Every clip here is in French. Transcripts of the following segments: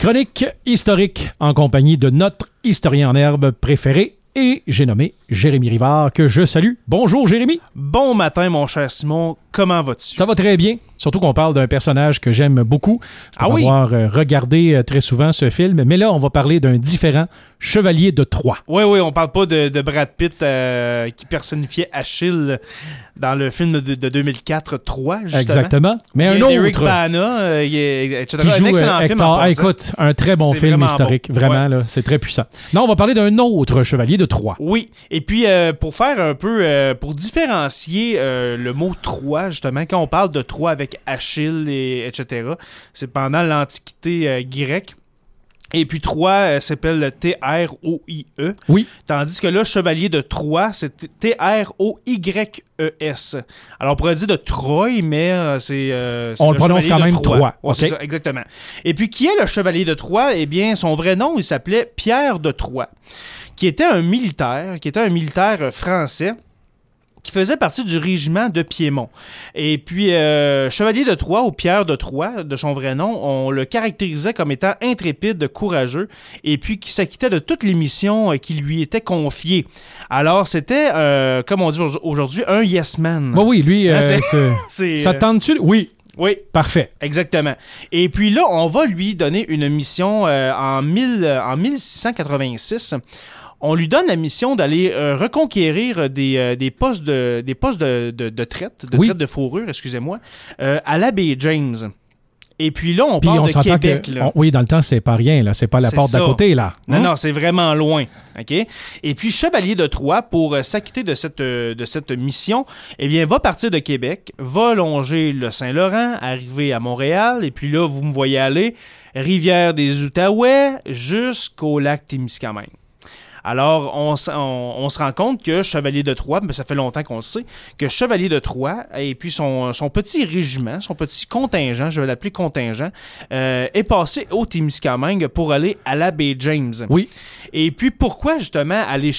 Chronique historique en compagnie de notre historien en herbe préféré et j'ai nommé Jérémy Rivard que je salue. Bonjour Jérémy. Bon matin mon cher Simon, comment vas-tu? Ça va très bien. Surtout qu'on parle d'un personnage que j'aime beaucoup. Ah On va oui? avoir euh, regardé euh, très souvent ce film, mais là on va parler d'un différent chevalier de Troie. Oui, oui, on parle pas de, de Brad Pitt euh, qui personnifiait Achille dans le film de, de 2004, 3, justement. Exactement. Mais un y a Eric autre Bana, euh, est, etc. qui un joue excellent euh, film en Ah, écoute, un très bon film vraiment historique. bon. Vraiment, Ouais. là, c'est très puissant. Non, on va parler d'un autre chevalier de Troie. Oui, et puis euh, pour faire un peu, pour différencier le mot Troie, justement, quand on parle de Troie avec Achille, et, etc., c'est pendant l'Antiquité euh, grecque. Et puis Troie euh, s'appelle T-R-O-I-E. Oui. Tandis que là, Chevalier de Troie, c'est T-R-O-Y-E-S. Alors on pourrait dire de Troie, mais euh, c'est. euh, On le prononce quand même Troie. Troie, Ouais, ça, exactement. Et puis qui est le Chevalier de Troie? Eh bien, son vrai nom, il s'appelait Pierre de Troie, qui était un militaire, qui était un militaire français qui faisait partie du régiment de Piémont. Et puis, euh, Chevalier de Troie, ou Pierre de Troie, de son vrai nom, on le caractérisait comme étant intrépide, courageux, et puis qui s'acquittait de toutes les missions euh, qui lui étaient confiées. Alors, c'était, euh, comme on dit aujourd'hui, un yes man. Oui, oui, lui, Ah, euh, c'est- ça te tente-tu? Oui, oui, parfait. Exactement. Et puis là, on va lui donner une mission euh, en, 1000, euh, en 1686. On lui donne la mission d'aller euh, reconquérir des, euh, des postes de des postes de, de, de traite, de Oui. traite de fourrure, excusez-moi, euh, à la baie James. Et puis là, on Puis part on de Québec. que. là. on- oui, dans le temps, c'est pas rien, là. C'est pas la porte d'à côté, là. Non, Hein? non, c'est vraiment loin. OK? Et puis, Chevalier de Troie, pour euh, s'acquitter de cette, euh, de cette mission, eh bien, va partir de Québec, va longer le Saint-Laurent, arriver à Montréal, et puis là, vous me voyez aller, rivière des Outaouais, jusqu'au lac Témiscamingue. Alors, on, s- on- on se rend compte que Chevalier de Troie, mais ça fait longtemps qu'on le sait, que Chevalier de Troie et puis son, son petit régiment, son petit contingent, je vais l'appeler contingent, euh, est passé au Témiscamingue pour aller à la baie James. Oui. Et puis pourquoi justement aller,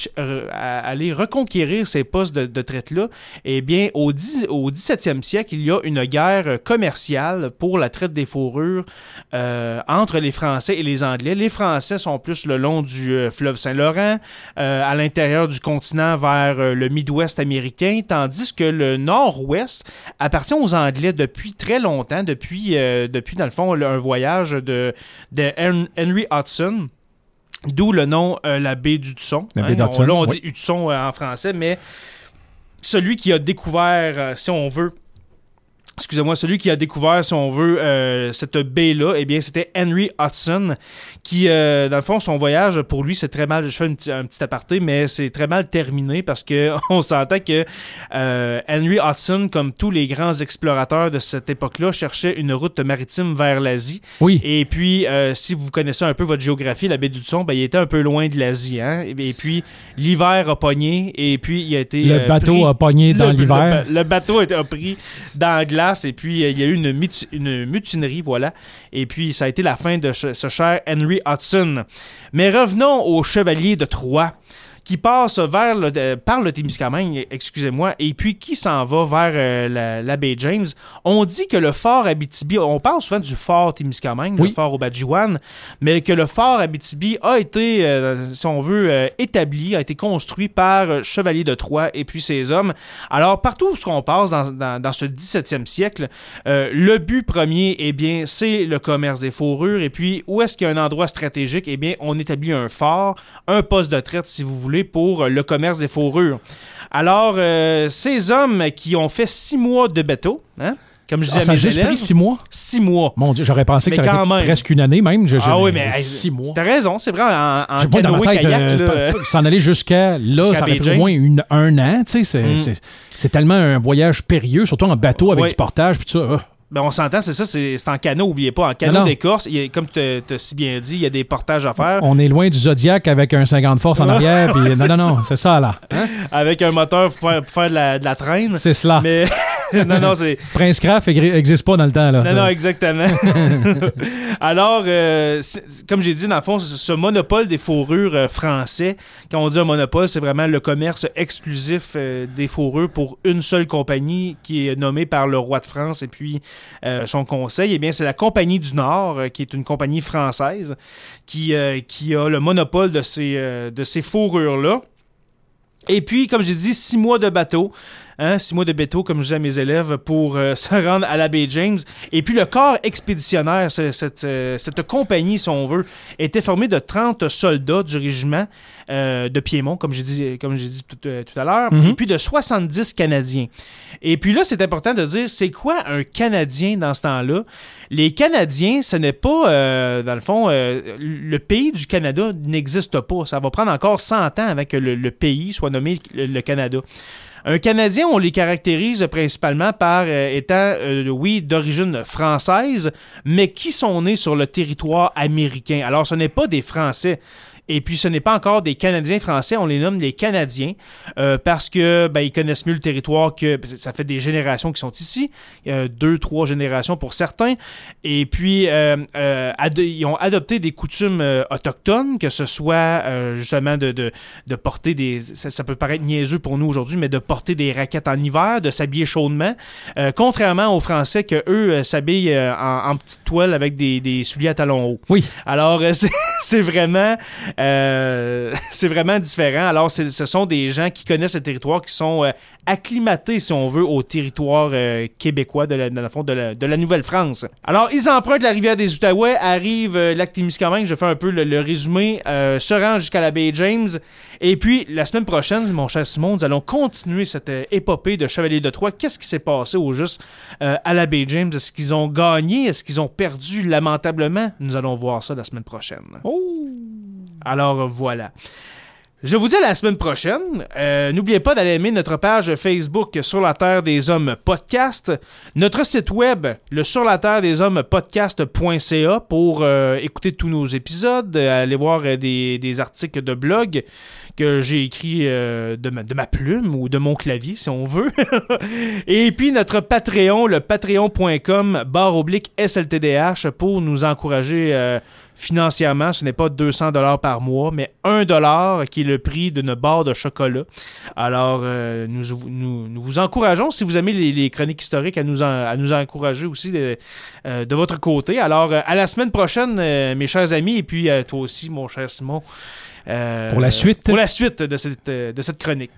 aller reconquérir ces postes de, de traite-là? Eh bien, au, 10 au 17e siècle, il y a une guerre commerciale pour la traite des fourrures euh, entre les Français et les Anglais. Les Français sont plus le long du euh, fleuve Saint-Laurent, euh, à l'intérieur du continent vers euh, le Midwest américain, tandis que le Nord-Ouest appartient aux Anglais depuis très longtemps, depuis, euh, depuis dans le fond, un voyage de, de Hen- Henry Hudson. D'où le nom la baie d'Hudson. La baie On- d'Hudson, Là, on oui. dit Hudson en français, mais celui qui a découvert, si on veut, excusez-moi, celui qui a découvert, si on veut, euh, cette baie-là, eh bien, c'était Henry Hudson, qui, euh, dans le fond, son voyage, pour lui, c'est très mal, je fais un petit, un petit aparté, mais c'est très mal terminé parce que on s'entend que euh, Henry Hudson, comme tous les grands explorateurs de cette époque-là, cherchait une route maritime vers l'Asie. Oui. Et puis, si vous connaissez un peu votre géographie, la baie d'Hudson, ben, il était un peu loin de l'Asie. Hein? Et, puis, l'hiver a pogné et puis il a été. Le bateau pris- a pogné dans l'hiver. Le, le bateau a été a pris dans la glace et puis euh, il y a eu une, muti- une mutinerie, voilà. Et puis, ça a été la fin de ce, ce cher Henry Hudson. Mais revenons au chevalier de Troie qui passe vers le, euh, par le Témiscamingue, excusez-moi, et puis qui s'en va vers euh, la, la baie James. On dit que le fort Abitibi, on parle souvent du fort Témiscamingue, Oui. le fort Obadjiwan, mais que le fort Abitibi a été, euh, si on veut, établi, a été construit par Chevalier de Troie et puis ses hommes. Alors, partout où on passe dans, dans, dans ce 17e siècle, le but premier, eh bien, c'est le commerce des fourrures. Et puis, où est-ce qu'il y a un endroit stratégique? Eh bien, on établit un fort, un poste de traite, si vous voulez, pour euh, le commerce des fourrures. Alors, euh, ces hommes qui ont fait six mois de bateau, hein, comme je disais Ah, à ça a juste élèves, pris six mois? six mois. Mon Dieu, j'aurais pensé que ça aurait été même. presque une année même. Je- Ah oui, mais six mois. T'as raison, c'est vrai, en, en Je sais pas, dans ma canoë tête, kayak, euh, s'en aller jusqu'à là, ça aurait pris au moins une- un an. tu sais, C'est Mm. c'est- tellement un voyage périlleux, surtout en bateau avec du portage. Puis tout ça. ah. Ben, on s'entend, c'est ça, c'est en canot, oubliez pas. En canot d'écorce, il y a- comme tu as si bien dit, il y a des portages à faire. On est loin du Zodiac avec un 50 force en arrière. Puis, non, non, non, c'est ça là. Hein? Avec un moteur pour faire, pour faire de, la, de la traîne. C'est cela. Mais non, non, c'est. Prince Craft n'existe pas dans le temps, là. Non, non, exactement. Alors, euh, comme j'ai dit, dans le fond, ce monopole des fourrures euh, français, quand on dit un monopole, c'est vraiment le commerce exclusif euh, des fourrures pour une seule compagnie qui est nommée par le roi de France et puis euh, son conseil. Eh bien, c'est la Compagnie du Nord, qui est une compagnie française, qui, qui a le monopole de ces, de ces fourrures-là. Et puis, comme j'ai dit, six mois de bateau. Hein, six mois de bateau, comme je dis à mes élèves, pour euh, se rendre à la baie James. Et puis, le corps expéditionnaire, ce- cette, euh, cette compagnie, si on veut, était formé de 30 soldats du régiment euh, de Piémont, comme j'ai dit, comme j'ai dit tout, tout à l'heure, Mhm. et puis de 70 Canadiens. Et puis là, c'est important de dire, c'est quoi un Canadien dans ce temps-là? Les Canadiens, ce n'est pas, euh, dans le fond, le pays du Canada n'existe pas. Ça va prendre encore 100 ans avant que le, le pays soit nommé le, le Canada. Un Canadien, on les caractérise principalement par euh, étant, euh, oui, d'origine française, mais qui sont nés sur le territoire américain. Alors, ce n'est pas des Français. Et puis, ce n'est pas encore des Canadiens français, on les nomme les Canadiens euh, parce que ben, ils connaissent mieux le territoire que ça fait des générations qui sont ici, euh, deux, trois générations pour certains. Et puis, euh, euh, ils ont adopté des coutumes autochtones, que ce soit justement de, de, de porter des. Ça, ça peut paraître niaiseux pour nous aujourd'hui, mais de porter des raquettes en hiver, de s'habiller chaudement. Contrairement aux Français, que eux s'habillent en, en petite toile avec des, des souliers à talons hauts. Oui. Alors, c'est vraiment, euh, c'est vraiment différent. Alors, ce sont des gens qui connaissent le territoire, qui sont euh, acclimatés, si on veut, au territoire euh, québécois de la, de la, Nouvelle-France. Alors, ils empruntent la rivière des Outaouais, arrivent lac Témiscamingue, je fais un peu le, résumé, se rendent jusqu'à la baie James. Et puis, la semaine prochaine, mon cher Simon, nous allons continuer cette épopée de Chevalier de Troyes. Qu'est-ce qui s'est passé au juste à la baie James? Est-ce qu'ils ont gagné? Est-ce qu'ils ont perdu? Lamentablement? Nous allons voir ça la semaine prochaine. Oh! Alors voilà. Je vous dis à la semaine prochaine. Euh, N'oubliez pas d'aller aimer notre page Facebook Sur la Terre des Hommes Podcast, notre site web, le Sur la Terre des Hommes Podcast.ca pour euh, écouter tous nos épisodes, aller voir euh, des articles de blog que j'ai écrits euh, de, ma, plume ou de mon clavier, si on veut. Et puis notre Patreon, le patreon.com barre oblique SLTDH pour nous encourager euh, financièrement. Ce n'est pas 200 dollars par mois, mais 1 dollar qui est le prix d'une barre de chocolat. Alors, euh, nous, nous, vous encourageons, si vous aimez les, chroniques historiques, à nous, à nous encourager aussi de, de votre côté. Alors, à la semaine prochaine, mes chers amis, et puis euh, toi aussi, mon cher Simon. Euh, Pour la suite? Pour la suite de cette, euh, de cette chronique.